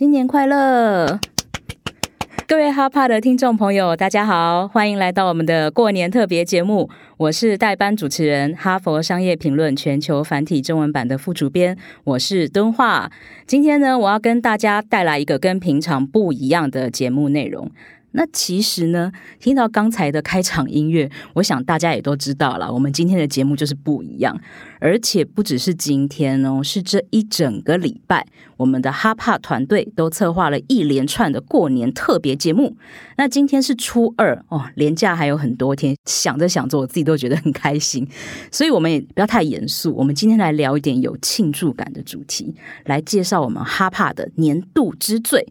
新年快乐！各位哈帕的听众朋友，大家好，欢迎来到我们的过年特别节目。我是代班主持人，哈佛商业评论全球繁体中文版的副主编，我是敦化。今天呢，我要跟大家带来一个跟平常不一样的节目内容。那其实呢，听到刚才的开场音乐，我想大家也都知道了。我们今天的节目就是不一样，而且不只是今天哦，是这一整个礼拜，我们的哈帕团队都策划了一连串的过年特别节目。那今天是初二哦，连假还有很多天，想着想着，我自己都觉得很开心。所以我们也不要太严肃，我们今天来聊一点有庆祝感的主题，来介绍我们哈帕的年度之最。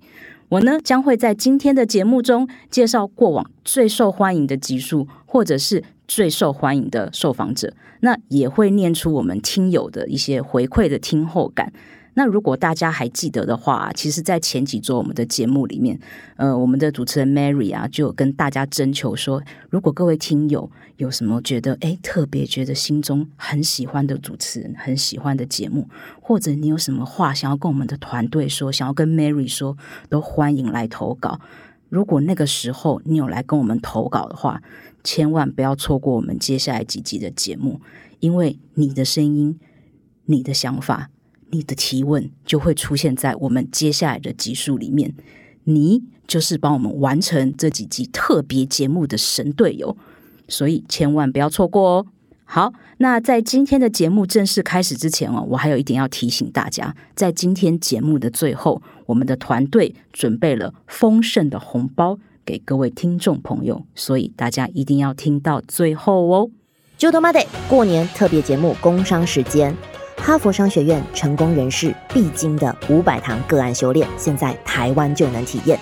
我呢将会在今天的节目中介绍过往最受欢迎的集数，或者是最受欢迎的受访者，那也会念出我们听友的一些回馈的听后感。那如果大家还记得的话，其实，在前几周我们的节目里面，呃，我们的主持人 Mary 啊，就有跟大家征求说，如果各位听友有什么觉得哎特别觉得心中很喜欢的主持人，很喜欢的节目，或者你有什么话想要跟我们的团队说，想要跟 Mary 说，都欢迎来投稿。如果那个时候你有来跟我们投稿的话，千万不要错过我们接下来几集的节目，因为你的声音，你的想法。你的提问就会出现在我们接下来的集数里面，你就是帮我们完成这几集特别节目的神队友，所以千万不要错过哦。好，那在今天的节目正式开始之前哦，我还有一点要提醒大家，在今天节目的最后，我们的团队准备了丰盛的红包给各位听众朋友，所以大家一定要听到最后哦。就他妈的过年特别节目工商时间。哈佛商学院成功人士必经的五百堂个案修炼，现在台湾就能体验。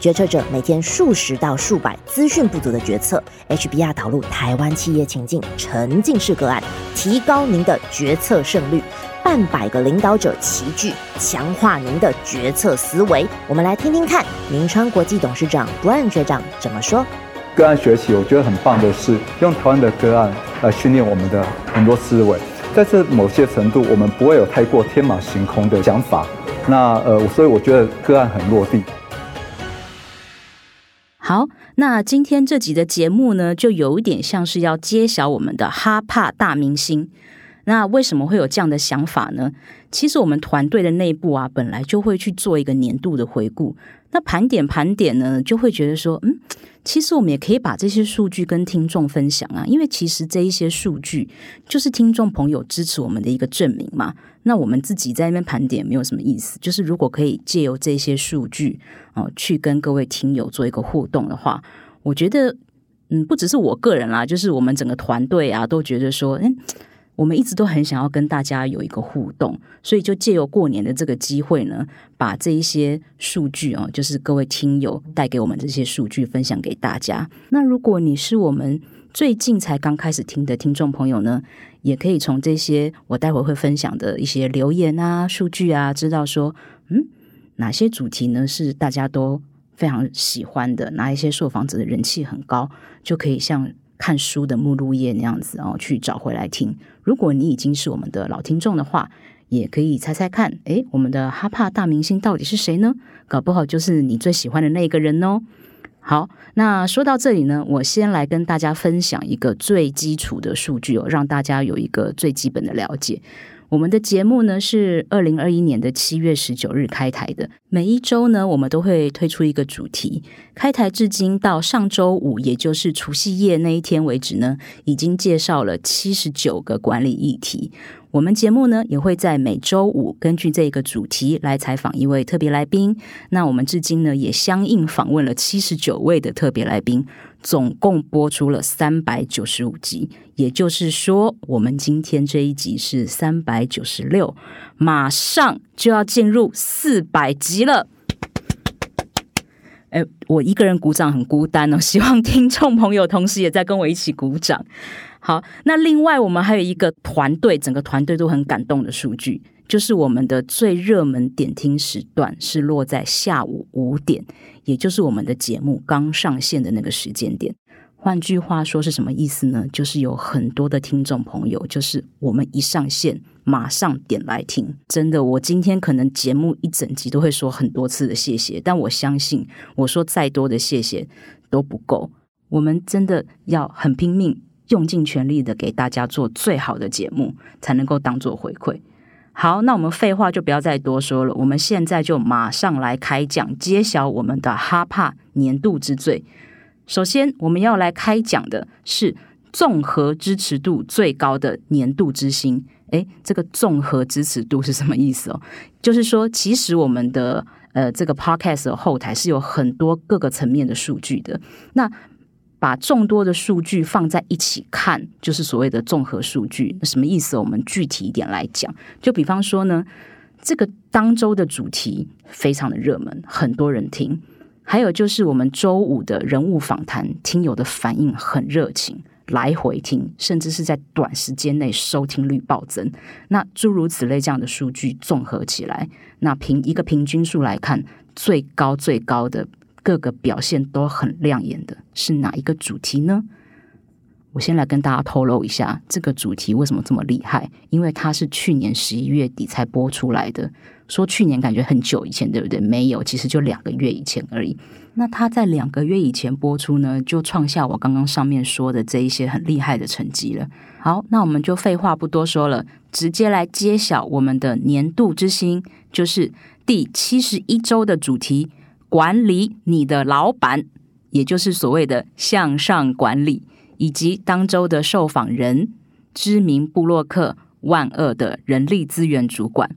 决策者每天数十到数百资讯不足的决策，HBR 导入台湾企业情境沉浸式个案，提高您的决策胜率。半百个领导者齐聚，强化您的决策思维。我们来听听看，明川国际董事长 Brian 学长怎么说。个案学习，我觉得很棒的是用台湾的个案来训练我们的很多思维。在这某些程度，我们不会有太过天马行空的想法。那呃，所以我觉得个案很落地。好，那今天这集的节目呢，就有一点像是要揭晓我们的哈帕大明星。那为什么会有这样的想法呢？其实我们团队的内部啊，本来就会去做一个年度的回顾。那盘点盘点呢，就会觉得说，嗯。其实我们也可以把这些数据跟听众分享啊，因为其实这一些数据就是听众朋友支持我们的一个证明嘛。那我们自己在那边盘点没有什么意思，就是如果可以借由这些数据哦，去跟各位听友做一个互动的话，我觉得嗯，不只是我个人啦，就是我们整个团队啊，都觉得说，嗯。我们一直都很想要跟大家有一个互动，所以就借由过年的这个机会呢，把这一些数据哦，就是各位听友带给我们这些数据分享给大家。那如果你是我们最近才刚开始听的听众朋友呢，也可以从这些我待会会分享的一些留言啊、数据啊，知道说，嗯，哪些主题呢是大家都非常喜欢的，哪一些受访者的人气很高，就可以像。看书的目录页那样子哦，去找回来听。如果你已经是我们的老听众的话，也可以猜猜看，诶，我们的哈帕大明星到底是谁呢？搞不好就是你最喜欢的那个人哦。好，那说到这里呢，我先来跟大家分享一个最基础的数据哦，让大家有一个最基本的了解。我们的节目呢是二零二一年的七月十九日开台的。每一周呢，我们都会推出一个主题。开台至今到上周五，也就是除夕夜那一天为止呢，已经介绍了七十九个管理议题。我们节目呢，也会在每周五根据这个主题来采访一位特别来宾。那我们至今呢，也相应访问了七十九位的特别来宾。总共播出了三百九十五集，也就是说，我们今天这一集是三百九十六，马上就要进入四百集了。哎，我一个人鼓掌很孤单哦，希望听众朋友同时也在跟我一起鼓掌。好，那另外我们还有一个团队，整个团队都很感动的数据。就是我们的最热门点听时段是落在下午五点，也就是我们的节目刚上线的那个时间点。换句话说是什么意思呢？就是有很多的听众朋友，就是我们一上线马上点来听。真的，我今天可能节目一整集都会说很多次的谢谢，但我相信我说再多的谢谢都不够。我们真的要很拼命、用尽全力的给大家做最好的节目，才能够当做回馈。好，那我们废话就不要再多说了，我们现在就马上来开讲，揭晓我们的哈帕年度之最。首先，我们要来开讲的是综合支持度最高的年度之星。诶，这个综合支持度是什么意思哦？就是说，其实我们的呃这个 podcast 的后台是有很多各个层面的数据的。那把众多的数据放在一起看，就是所谓的综合数据。什么意思？我们具体一点来讲，就比方说呢，这个当周的主题非常的热门，很多人听；还有就是我们周五的人物访谈，听友的反应很热情，来回听，甚至是在短时间内收听率暴增。那诸如此类这样的数据综合起来，那凭一个平均数来看，最高最高的。各个表现都很亮眼的是哪一个主题呢？我先来跟大家透露一下，这个主题为什么这么厉害？因为它是去年十一月底才播出来的。说去年感觉很久以前，对不对？没有，其实就两个月以前而已。那它在两个月以前播出呢，就创下我刚刚上面说的这一些很厉害的成绩了。好，那我们就废话不多说了，直接来揭晓我们的年度之星，就是第七十一周的主题。管理你的老板，也就是所谓的向上管理，以及当周的受访人，知名布洛克万恶的人力资源主管。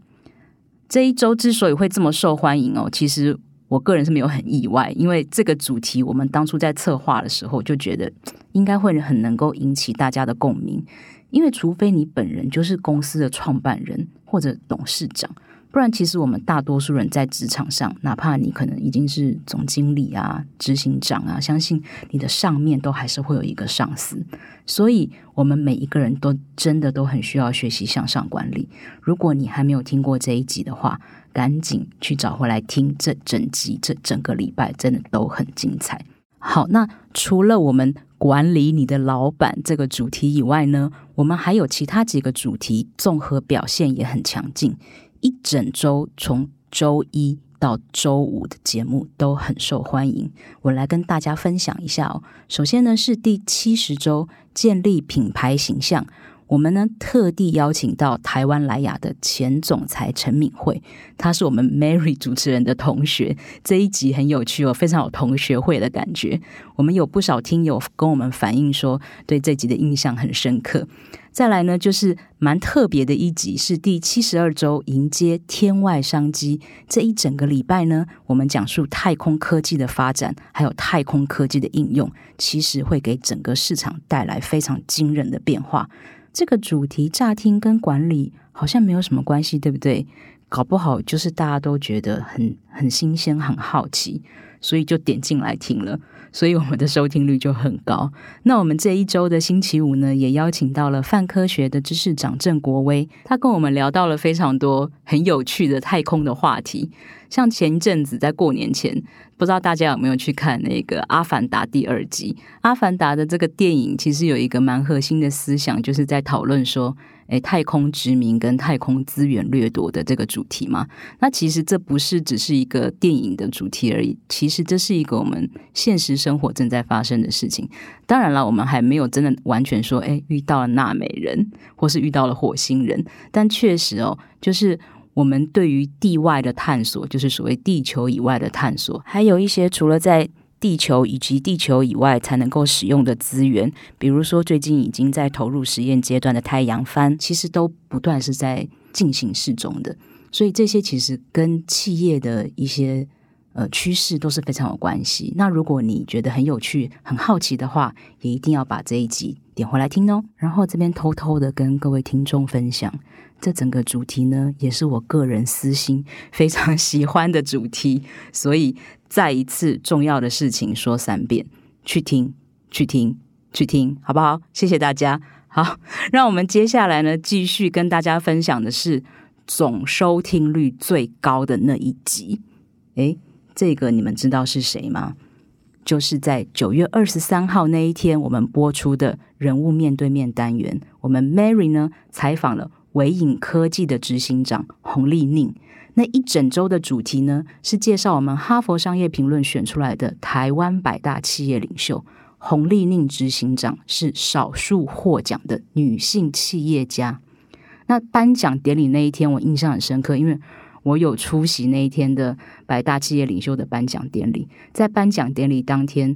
这一周之所以会这么受欢迎哦，其实我个人是没有很意外，因为这个主题我们当初在策划的时候就觉得应该会很能够引起大家的共鸣，因为除非你本人就是公司的创办人或者董事长。不然，其实我们大多数人在职场上，哪怕你可能已经是总经理啊、执行长啊，相信你的上面都还是会有一个上司。所以，我们每一个人都真的都很需要学习向上管理。如果你还没有听过这一集的话，赶紧去找回来听。这整集、这整个礼拜真的都很精彩。好，那除了我们管理你的老板这个主题以外呢，我们还有其他几个主题，综合表现也很强劲。一整周，从周一到周五的节目都很受欢迎。我来跟大家分享一下哦。首先呢，是第七十周建立品牌形象。我们呢特地邀请到台湾莱雅的前总裁陈敏慧，她是我们 Mary 主持人的同学。这一集很有趣哦，非常有同学会的感觉。我们有不少听友跟我们反映说，对这集的印象很深刻。再来呢，就是蛮特别的一集，是第七十二周迎接天外商机。这一整个礼拜呢，我们讲述太空科技的发展，还有太空科技的应用，其实会给整个市场带来非常惊人的变化。这个主题乍听跟管理好像没有什么关系，对不对？搞不好就是大家都觉得很很新鲜、很好奇，所以就点进来听了。所以我们的收听率就很高。那我们这一周的星期五呢，也邀请到了泛科学的知识长郑国威，他跟我们聊到了非常多很有趣的太空的话题。像前一阵子在过年前，不知道大家有没有去看那个《阿凡达》第二集？《阿凡达》的这个电影其实有一个蛮核心的思想，就是在讨论说。诶，太空殖民跟太空资源掠夺的这个主题嘛，那其实这不是只是一个电影的主题而已，其实这是一个我们现实生活正在发生的事情。当然了，我们还没有真的完全说，诶，遇到了纳美人，或是遇到了火星人，但确实哦，就是我们对于地外的探索，就是所谓地球以外的探索，还有一些除了在。地球以及地球以外才能够使用的资源，比如说最近已经在投入实验阶段的太阳帆，其实都不断是在进行试中的。所以这些其实跟企业的一些呃趋势都是非常有关系。那如果你觉得很有趣、很好奇的话，也一定要把这一集点回来听哦。然后这边偷偷的跟各位听众分享，这整个主题呢，也是我个人私心非常喜欢的主题，所以。再一次重要的事情说三遍，去听，去听，去听，好不好？谢谢大家。好，让我们接下来呢，继续跟大家分享的是总收听率最高的那一集。诶，这个你们知道是谁吗？就是在九月二十三号那一天，我们播出的人物面对面单元，我们 Mary 呢采访了维影科技的执行长洪丽宁。那一整周的主题呢，是介绍我们哈佛商业评论选出来的台湾百大企业领袖。洪丽宁执行长是少数获奖的女性企业家。那颁奖典礼那一天，我印象很深刻，因为我有出席那一天的百大企业领袖的颁奖典礼。在颁奖典礼当天，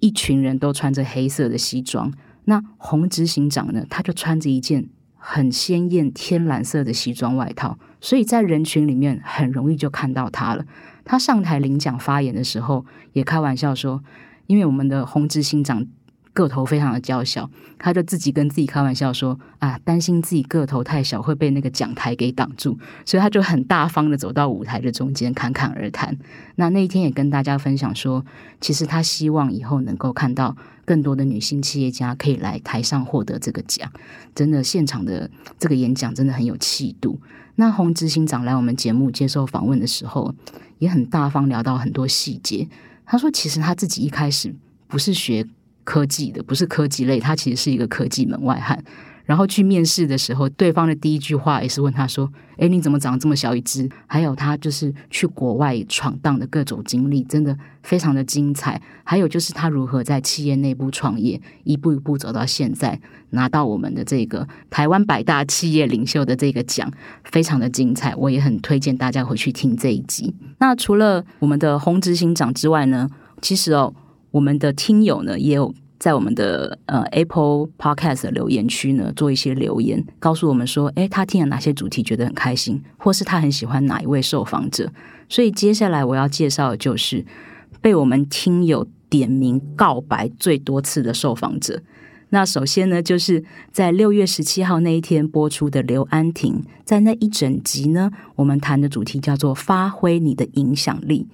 一群人都穿着黑色的西装。那洪执行长呢，他就穿着一件很鲜艳天蓝色的西装外套，所以在人群里面很容易就看到他了。他上台领奖发言的时候，也开玩笑说。因为我们的洪执行长个头非常的娇小，他就自己跟自己开玩笑说：“啊，担心自己个头太小会被那个讲台给挡住，所以他就很大方的走到舞台的中间侃侃而谈。那那一天也跟大家分享说，其实他希望以后能够看到更多的女性企业家可以来台上获得这个奖。真的，现场的这个演讲真的很有气度。那洪执行长来我们节目接受访问的时候，也很大方聊到很多细节。”他说：“其实他自己一开始不是学科技的，不是科技类，他其实是一个科技门外汉。然后去面试的时候，对方的第一句话也是问他说：‘哎，你怎么长得这么小一只？’还有他就是去国外闯荡的各种经历，真的非常的精彩。还有就是他如何在企业内部创业，一步一步走到现在，拿到我们的这个台湾百大企业领袖的这个奖，非常的精彩。我也很推荐大家回去听这一集。那除了我们的洪执行长之外呢，其实哦，我们的听友呢也有。”在我们的呃 Apple Podcast 的留言区呢，做一些留言，告诉我们说，哎，他听了哪些主题觉得很开心，或是他很喜欢哪一位受访者。所以接下来我要介绍的就是被我们听友点名告白最多次的受访者。那首先呢，就是在六月十七号那一天播出的刘安婷，在那一整集呢，我们谈的主题叫做发挥你的影响力。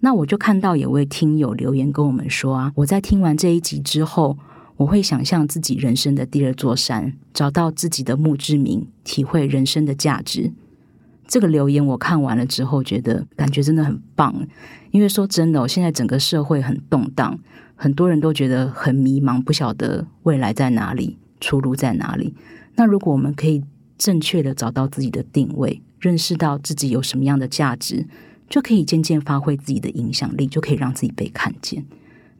那我就看到有位听友留言跟我们说啊，我在听完这一集之后，我会想象自己人生的第二座山，找到自己的墓志铭，体会人生的价值。这个留言我看完了之后，觉得感觉真的很棒。因为说真的，我现在整个社会很动荡，很多人都觉得很迷茫，不晓得未来在哪里，出路在哪里。那如果我们可以正确的找到自己的定位，认识到自己有什么样的价值。就可以渐渐发挥自己的影响力，就可以让自己被看见。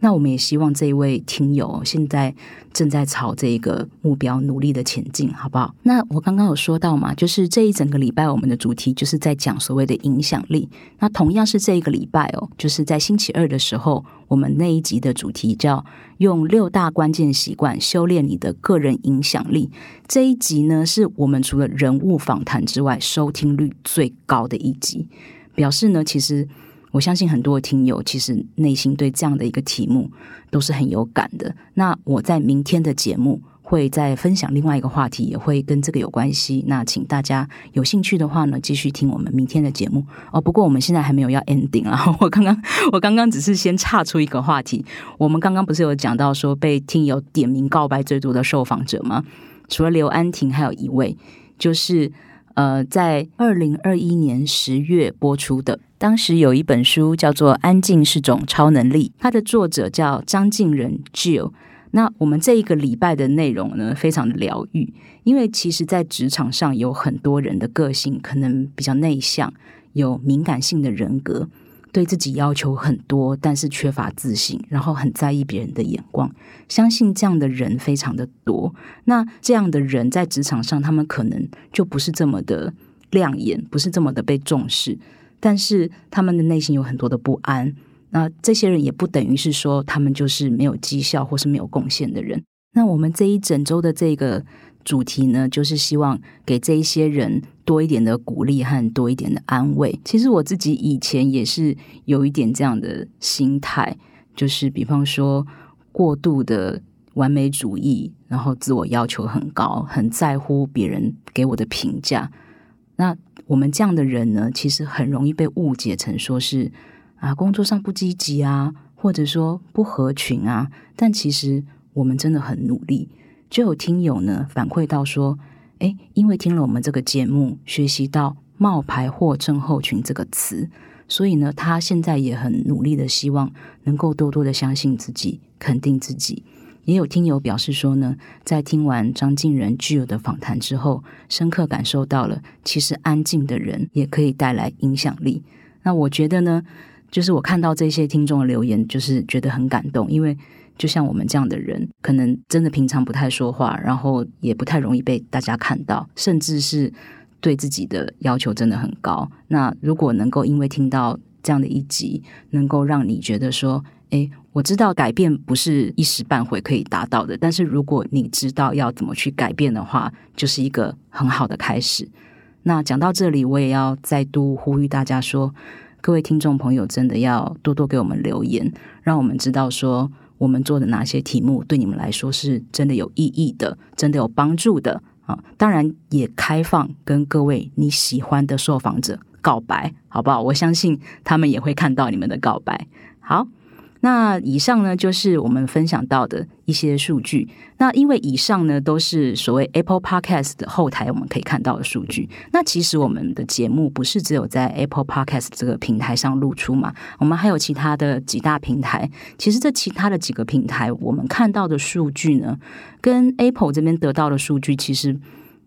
那我们也希望这一位听友现在正在朝这个目标努力的前进，好不好？那我刚刚有说到嘛，就是这一整个礼拜我们的主题就是在讲所谓的影响力。那同样是这一个礼拜哦，就是在星期二的时候，我们那一集的主题叫“用六大关键习惯修炼你的个人影响力”。这一集呢，是我们除了人物访谈之外，收听率最高的一集。表示呢，其实我相信很多听友其实内心对这样的一个题目都是很有感的。那我在明天的节目会再分享另外一个话题，也会跟这个有关系。那请大家有兴趣的话呢，继续听我们明天的节目哦。不过我们现在还没有要 ending 啊，我刚刚我刚刚只是先岔出一个话题。我们刚刚不是有讲到说被听友点名告白最多的受访者吗？除了刘安婷，还有一位就是。呃，在二零二一年十月播出的，当时有一本书叫做《安静是种超能力》，它的作者叫张敬仁 Jill。那我们这一个礼拜的内容呢，非常的疗愈，因为其实，在职场上有很多人的个性可能比较内向，有敏感性的人格。对自己要求很多，但是缺乏自信，然后很在意别人的眼光。相信这样的人非常的多。那这样的人在职场上，他们可能就不是这么的亮眼，不是这么的被重视。但是他们的内心有很多的不安。那这些人也不等于是说他们就是没有绩效或是没有贡献的人。那我们这一整周的这个。主题呢，就是希望给这一些人多一点的鼓励和多一点的安慰。其实我自己以前也是有一点这样的心态，就是比方说过度的完美主义，然后自我要求很高，很在乎别人给我的评价。那我们这样的人呢，其实很容易被误解成说是啊，工作上不积极啊，或者说不合群啊。但其实我们真的很努力。就有听友呢反馈到说，哎，因为听了我们这个节目，学习到“冒牌货症候群”这个词，所以呢，他现在也很努力的希望能够多多的相信自己，肯定自己。也有听友表示说呢，在听完张敬仁具有的访谈之后，深刻感受到了，其实安静的人也可以带来影响力。那我觉得呢，就是我看到这些听众的留言，就是觉得很感动，因为就像我们这样的人，可能真的平常不太说话，然后也不太容易被大家看到，甚至是对自己的要求真的很高。那如果能够因为听到这样的一集，能够让你觉得说，诶，我知道改变不是一时半会可以达到的，但是如果你知道要怎么去改变的话，就是一个很好的开始。那讲到这里，我也要再度呼吁大家说，各位听众朋友，真的要多多给我们留言，让我们知道说我们做的哪些题目对你们来说是真的有意义的，真的有帮助的啊！当然也开放跟各位你喜欢的受访者告白，好不好？我相信他们也会看到你们的告白。好。那以上呢，就是我们分享到的一些数据。那因为以上呢，都是所谓 Apple Podcast 的后台我们可以看到的数据。那其实我们的节目不是只有在 Apple Podcast 这个平台上露出嘛？我们还有其他的几大平台。其实这其他的几个平台，我们看到的数据呢，跟 Apple 这边得到的数据其实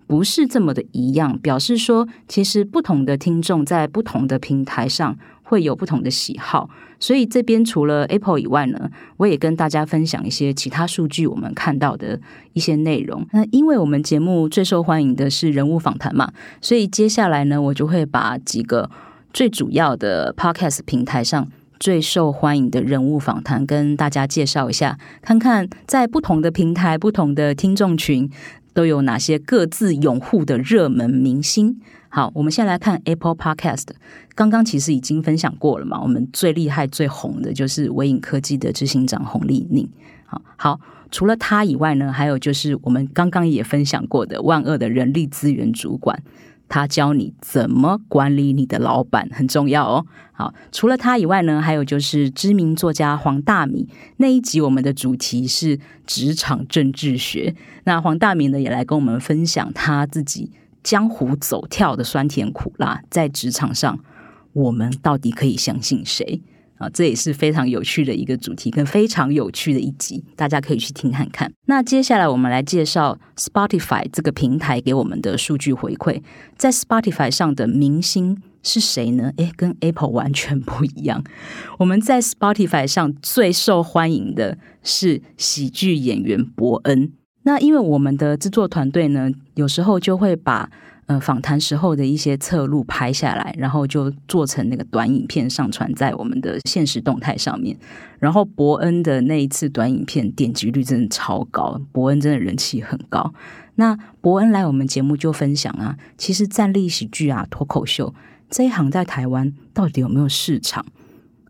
不是这么的一样。表示说，其实不同的听众在不同的平台上会有不同的喜好。所以这边除了 Apple 以外呢，我也跟大家分享一些其他数据，我们看到的一些内容。那因为我们节目最受欢迎的是人物访谈嘛，所以接下来呢，我就会把几个最主要的 Podcast 平台上最受欢迎的人物访谈跟大家介绍一下，看看在不同的平台、不同的听众群都有哪些各自拥护的热门明星。好，我们先来看 Apple Podcast。刚刚其实已经分享过了嘛，我们最厉害、最红的就是微影科技的执行长洪丽宁。好，好，除了他以外呢，还有就是我们刚刚也分享过的万恶的人力资源主管，他教你怎么管理你的老板，很重要哦。好，除了他以外呢，还有就是知名作家黄大米。那一集我们的主题是职场政治学，那黄大米呢也来跟我们分享他自己。江湖走跳的酸甜苦辣，在职场上，我们到底可以相信谁啊？这也是非常有趣的一个主题，跟非常有趣的一集，大家可以去听看看。那接下来我们来介绍 Spotify 这个平台给我们的数据回馈，在 Spotify 上的明星是谁呢？诶，跟 Apple 完全不一样。我们在 Spotify 上最受欢迎的是喜剧演员伯恩。那因为我们的制作团队呢，有时候就会把呃访谈时候的一些侧录拍下来，然后就做成那个短影片上传在我们的现实动态上面。然后伯恩的那一次短影片点击率真的超高，伯恩真的人气很高。那伯恩来我们节目就分享啊，其实站立喜剧啊、脱口秀这一行在台湾到底有没有市场？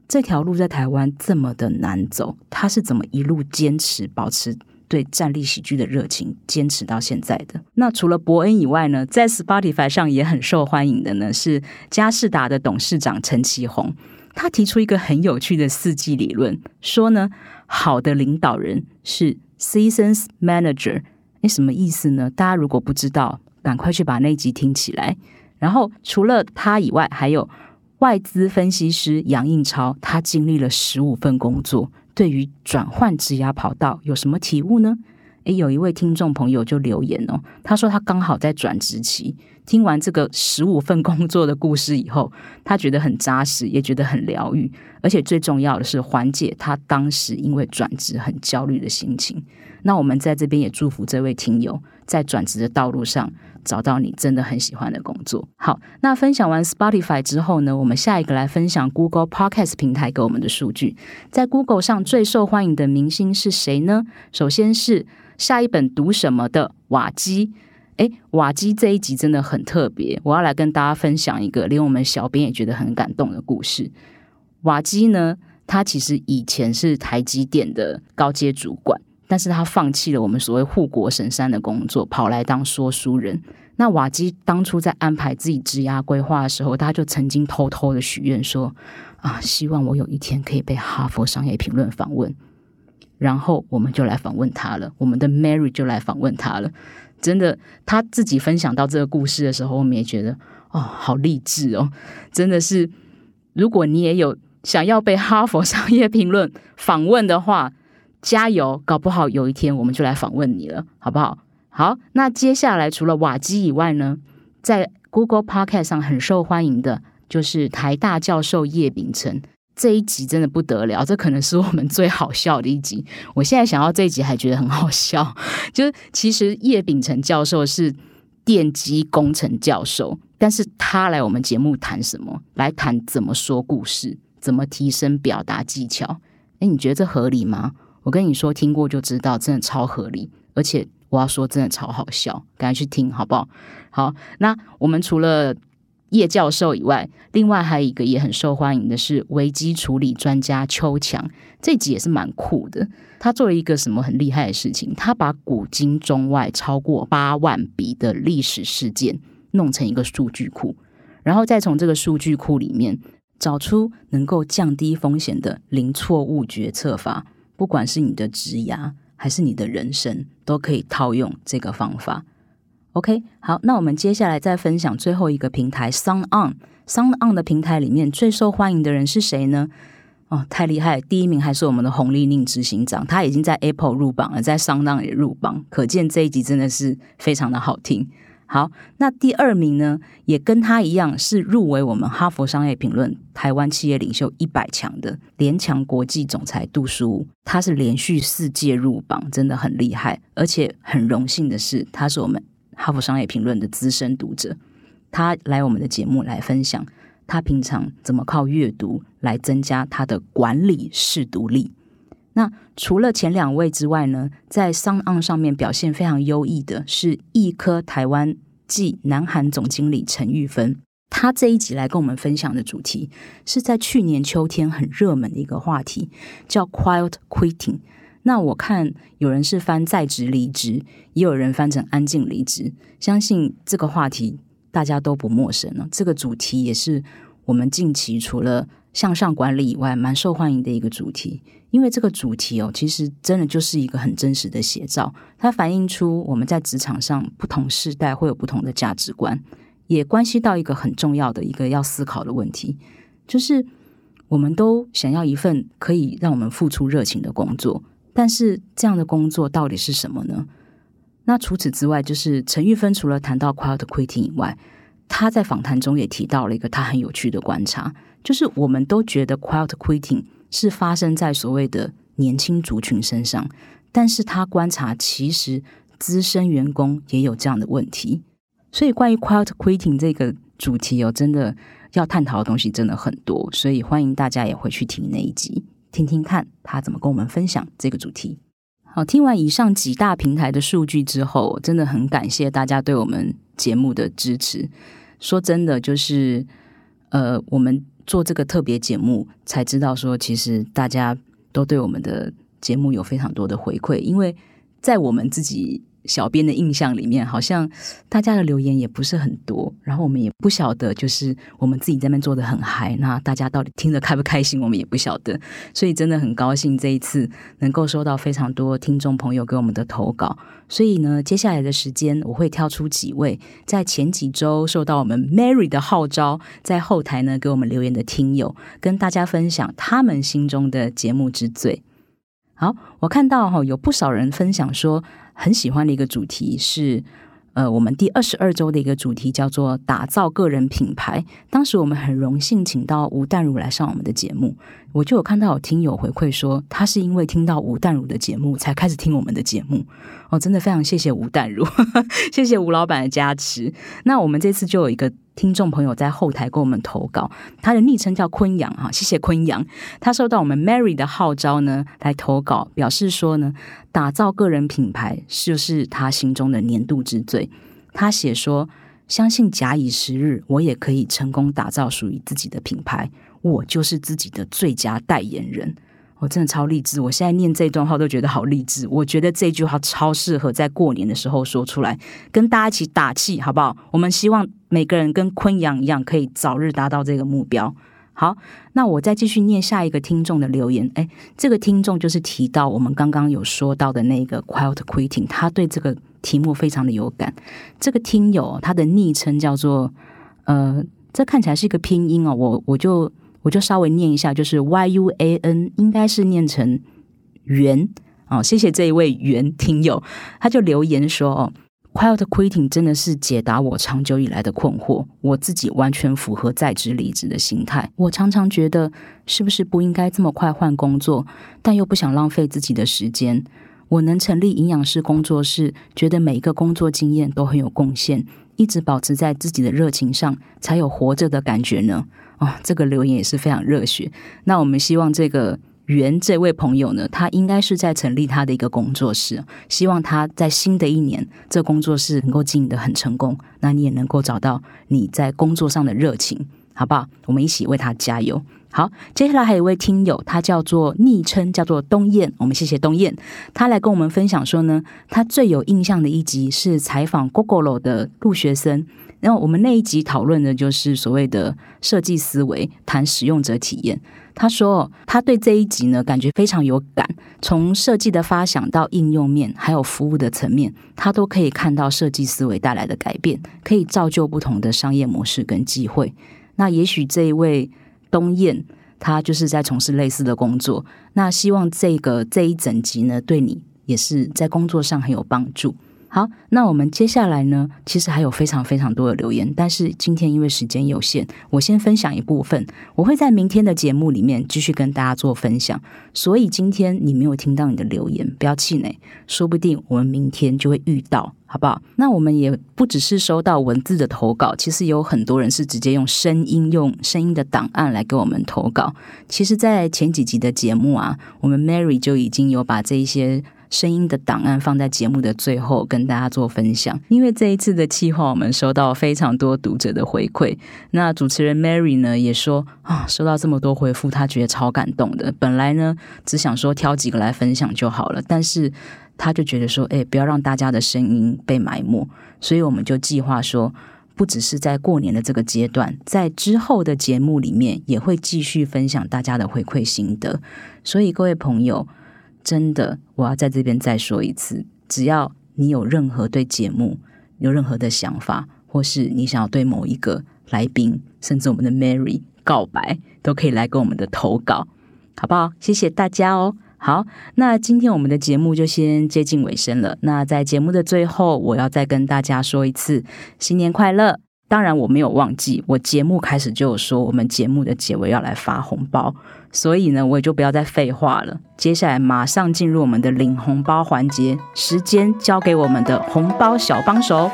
这条路在台湾这么的难走，他是怎么一路坚持保持？对站立喜剧的热情，坚持到现在的那除了伯恩以外呢，在 Spotify 上也很受欢迎的呢是嘉士达的董事长陈其宏，他提出一个很有趣的四季理论，说呢，好的领导人是 Seasons Manager，那，什么意思呢？大家如果不知道，赶快去把那集听起来。然后除了他以外，还有外资分析师杨应超，他经历了十五份工作。对于转换职涯跑道有什么体悟呢？诶，有一位听众朋友就留言哦，他说他刚好在转职期，听完这个十五份工作的故事以后，他觉得很扎实，也觉得很疗愈，而且最重要的是缓解他当时因为转职很焦虑的心情。那我们在这边也祝福这位听友在转职的道路上。找到你真的很喜欢的工作。好，那分享完 Spotify 之后呢，我们下一个来分享 Google Podcast 平台给我们的数据。在 Google 上最受欢迎的明星是谁呢？首先是下一本读什么的瓦基。诶，瓦基这一集真的很特别，我要来跟大家分享一个连我们小编也觉得很感动的故事。瓦基呢，他其实以前是台积电的高阶主管。但是他放弃了我们所谓护国神山的工作，跑来当说书人。那瓦基当初在安排自己职涯规划的时候，他就曾经偷偷的许愿说：“啊，希望我有一天可以被哈佛商业评论访问。”然后我们就来访问他了，我们的 Mary 就来访问他了。真的，他自己分享到这个故事的时候，我们也觉得哦，好励志哦！真的是，如果你也有想要被哈佛商业评论访问的话。加油，搞不好有一天我们就来访问你了，好不好？好，那接下来除了瓦基以外呢，在 Google Podcast 上很受欢迎的就是台大教授叶秉成。这一集真的不得了，这可能是我们最好笑的一集。我现在想到这一集还觉得很好笑，就是其实叶秉成教授是电机工程教授，但是他来我们节目谈什么？来谈怎么说故事，怎么提升表达技巧。哎，你觉得这合理吗？我跟你说，听过就知道，真的超合理，而且我要说，真的超好笑，赶快去听好不好？好，那我们除了。叶教授以外，另外还有一个也很受欢迎的是危机处理专家邱强，这集也是蛮酷的。他做了一个什么很厉害的事情？他把古今中外超过八万笔的历史事件弄成一个数据库，然后再从这个数据库里面找出能够降低风险的零错误决策法。不管是你的职涯还是你的人生，都可以套用这个方法。OK，好，那我们接下来再分享最后一个平台 Sound On。Sound On 的平台里面最受欢迎的人是谁呢？哦，太厉害！第一名还是我们的洪丽宁执行长，他已经在 Apple 入榜了，在 Sound On 也入榜，可见这一集真的是非常的好听。好，那第二名呢，也跟他一样是入围我们哈佛商业评论台湾企业领袖一百强的联强国际总裁杜书，他是连续四届入榜，真的很厉害，而且很荣幸的是，他是我们。哈佛商业评论的资深读者，他来我们的节目来分享他平常怎么靠阅读来增加他的管理视读力。那除了前两位之外呢，在商案上面表现非常优异的是易科台湾暨南韩总经理陈玉芬。他这一集来跟我们分享的主题是在去年秋天很热门的一个话题，叫 “quiet quitting”。那我看有人是翻在职离职，也有人翻成安静离职。相信这个话题大家都不陌生了。这个主题也是我们近期除了向上管理以外，蛮受欢迎的一个主题。因为这个主题哦，其实真的就是一个很真实的写照，它反映出我们在职场上不同世代会有不同的价值观，也关系到一个很重要的一个要思考的问题，就是我们都想要一份可以让我们付出热情的工作。但是这样的工作到底是什么呢？那除此之外，就是陈玉芬除了谈到 quiet quitting 以外，他在访谈中也提到了一个他很有趣的观察，就是我们都觉得 quiet quitting 是发生在所谓的年轻族群身上，但是他观察其实资深员工也有这样的问题。所以关于 quiet quitting 这个主题哦，真的要探讨的东西真的很多，所以欢迎大家也回去听那一集。听听看他怎么跟我们分享这个主题。好，听完以上几大平台的数据之后，真的很感谢大家对我们节目的支持。说真的，就是呃，我们做这个特别节目，才知道说，其实大家都对我们的节目有非常多的回馈，因为在我们自己。小编的印象里面，好像大家的留言也不是很多，然后我们也不晓得，就是我们自己在那边做的很嗨，那大家到底听得开不开心，我们也不晓得。所以真的很高兴这一次能够收到非常多听众朋友给我们的投稿。所以呢，接下来的时间我会挑出几位在前几周受到我们 Mary 的号召，在后台呢给我们留言的听友，跟大家分享他们心中的节目之最。好，我看到哈有不少人分享说。很喜欢的一个主题是，呃，我们第二十二周的一个主题叫做打造个人品牌。当时我们很荣幸请到吴淡如来上我们的节目。我就有看到有听友回馈说，他是因为听到吴淡如的节目才开始听我们的节目。哦，真的非常谢谢吴淡如，谢谢吴老板的加持。那我们这次就有一个听众朋友在后台给我们投稿，他的昵称叫昆阳哈，谢谢昆阳。他收到我们 Mary 的号召呢，来投稿，表示说呢，打造个人品牌就是他心中的年度之最。他写说，相信假以时日，我也可以成功打造属于自己的品牌。我就是自己的最佳代言人，我真的超励志。我现在念这段话都觉得好励志。我觉得这句话超适合在过年的时候说出来，跟大家一起打气，好不好？我们希望每个人跟昆阳一样，可以早日达到这个目标。好，那我再继续念下一个听众的留言。哎，这个听众就是提到我们刚刚有说到的那个 quiet quitting，他对这个题目非常的有感。这个听友他的昵称叫做呃，这看起来是一个拼音哦，我我就。我就稍微念一下，就是 Y U A N，应该是念成圆哦，谢谢这一位原听友，他就留言说哦。Quiet quitting 真的是解答我长久以来的困惑。我自己完全符合在职离职的心态。我常常觉得，是不是不应该这么快换工作，但又不想浪费自己的时间。我能成立营养师工作室，觉得每一个工作经验都很有贡献，一直保持在自己的热情上，才有活着的感觉呢。哦，这个留言也是非常热血。那我们希望这个。袁这位朋友呢，他应该是在成立他的一个工作室，希望他在新的一年，这工作室能够经营的很成功。那你也能够找到你在工作上的热情，好不好？我们一起为他加油。好，接下来还有一位听友，他叫做昵称叫做东燕，我们谢谢东燕，他来跟我们分享说呢，他最有印象的一集是采访 Google 的陆学生。然后我们那一集讨论的就是所谓的设计思维，谈使用者体验。他说他对这一集呢感觉非常有感，从设计的发想到应用面，还有服务的层面，他都可以看到设计思维带来的改变，可以造就不同的商业模式跟机会。那也许这一位东燕，他就是在从事类似的工作。那希望这个这一整集呢，对你也是在工作上很有帮助。好，那我们接下来呢？其实还有非常非常多的留言，但是今天因为时间有限，我先分享一部分。我会在明天的节目里面继续跟大家做分享。所以今天你没有听到你的留言，不要气馁，说不定我们明天就会遇到，好不好？那我们也不只是收到文字的投稿，其实有很多人是直接用声音、用声音的档案来给我们投稿。其实，在前几集的节目啊，我们 Mary 就已经有把这一些。声音的档案放在节目的最后跟大家做分享，因为这一次的计划，我们收到非常多读者的回馈。那主持人 Mary 呢也说啊，收到这么多回复，她觉得超感动的。本来呢只想说挑几个来分享就好了，但是他就觉得说，哎，不要让大家的声音被埋没，所以我们就计划说，不只是在过年的这个阶段，在之后的节目里面也会继续分享大家的回馈心得。所以各位朋友。真的，我要在这边再说一次，只要你有任何对节目有任何的想法，或是你想要对某一个来宾，甚至我们的 Mary 告白，都可以来跟我们的投稿，好不好？谢谢大家哦。好，那今天我们的节目就先接近尾声了。那在节目的最后，我要再跟大家说一次新年快乐。当然，我没有忘记，我节目开始就有说，我们节目的结尾要来发红包。所以呢，我也就不要再废话了。接下来马上进入我们的领红包环节，时间交给我们的红包小帮手。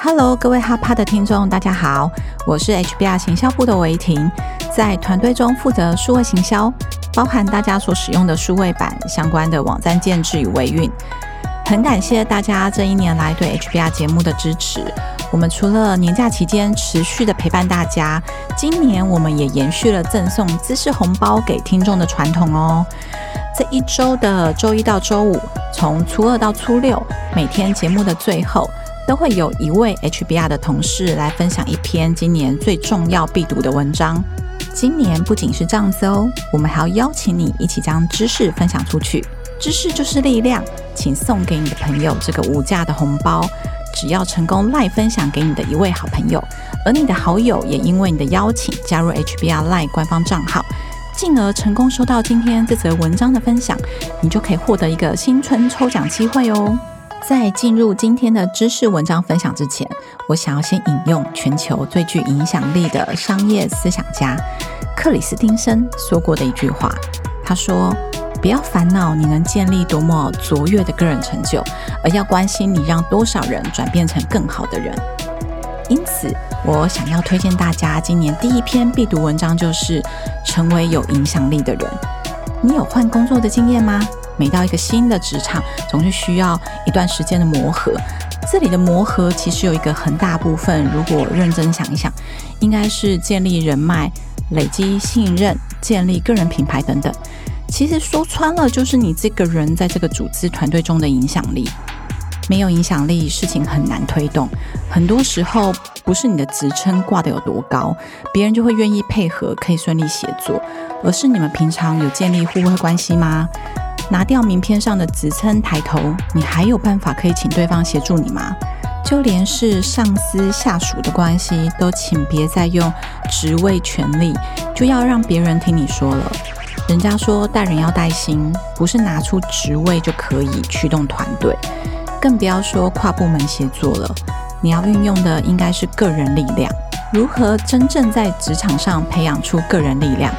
Hello，各位哈帕的听众，大家好，我是 HBR 行销部的维婷，在团队中负责数位行销，包含大家所使用的数位版相关的网站建制与维运。很感谢大家这一年来对 HBR 节目的支持。我们除了年假期间持续的陪伴大家，今年我们也延续了赠送知识红包给听众的传统哦。这一周的周一到周五，从初二到初六，每天节目的最后，都会有一位 HBR 的同事来分享一篇今年最重要必读的文章。今年不仅是这样子哦，我们还要邀请你一起将知识分享出去。知识就是力量，请送给你的朋友这个无价的红包。只要成功赖分享给你的一位好朋友，而你的好友也因为你的邀请加入 HBR 赖官方账号，进而成功收到今天这则文章的分享，你就可以获得一个新春抽奖机会哦。在进入今天的知识文章分享之前，我想要先引用全球最具影响力的商业思想家克里斯汀森说过的一句话，他说。不要烦恼你能建立多么卓越的个人成就，而要关心你让多少人转变成更好的人。因此，我想要推荐大家今年第一篇必读文章，就是成为有影响力的人。你有换工作的经验吗？每到一个新的职场，总是需要一段时间的磨合。这里的磨合其实有一个很大部分，如果认真想一想，应该是建立人脉、累积信任、建立个人品牌等等。其实说穿了，就是你这个人在这个组织团队中的影响力。没有影响力，事情很难推动。很多时候，不是你的职称挂得有多高，别人就会愿意配合，可以顺利协作，而是你们平常有建立互惠关系吗？拿掉名片上的职称抬头，你还有办法可以请对方协助你吗？就连是上司下属的关系，都请别再用职位权力，就要让别人听你说了。人家说带人要带心，不是拿出职位就可以驱动团队，更不要说跨部门协作了。你要运用的应该是个人力量。如何真正在职场上培养出个人力量？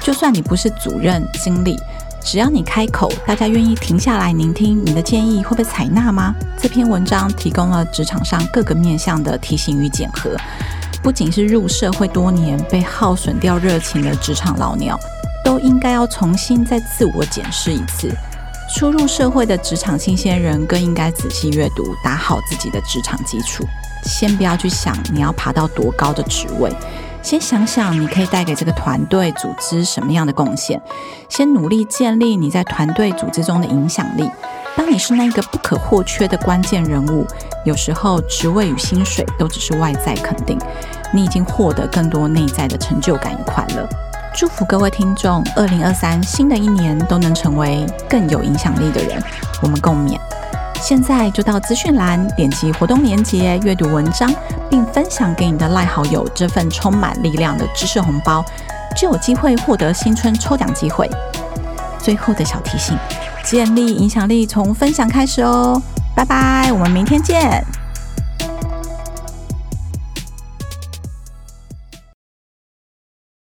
就算你不是主任、经理，只要你开口，大家愿意停下来聆听你的建议，会被采纳吗？这篇文章提供了职场上各个面向的提醒与检核，不仅是入社会多年被耗损掉热情的职场老鸟，都应该要重新再自我检视一次。初入社会的职场新鲜人更应该仔细阅读，打好自己的职场基础。先不要去想你要爬到多高的职位，先想想你可以带给这个团队组织什么样的贡献。先努力建立你在团队组织中的影响力。当你是那个不可或缺的关键人物，有时候职位与薪水都只是外在肯定，你已经获得更多内在的成就感与快乐。祝福各位听众，二零二三新的一年都能成为更有影响力的人。我们共勉。现在就到资讯栏点击活动链接，阅读文章，并分享给你的赖好友这份充满力量的知识红包，就有机会获得新春抽奖机会。最后的小提醒：建立影响力从分享开始哦。拜拜，我们明天见。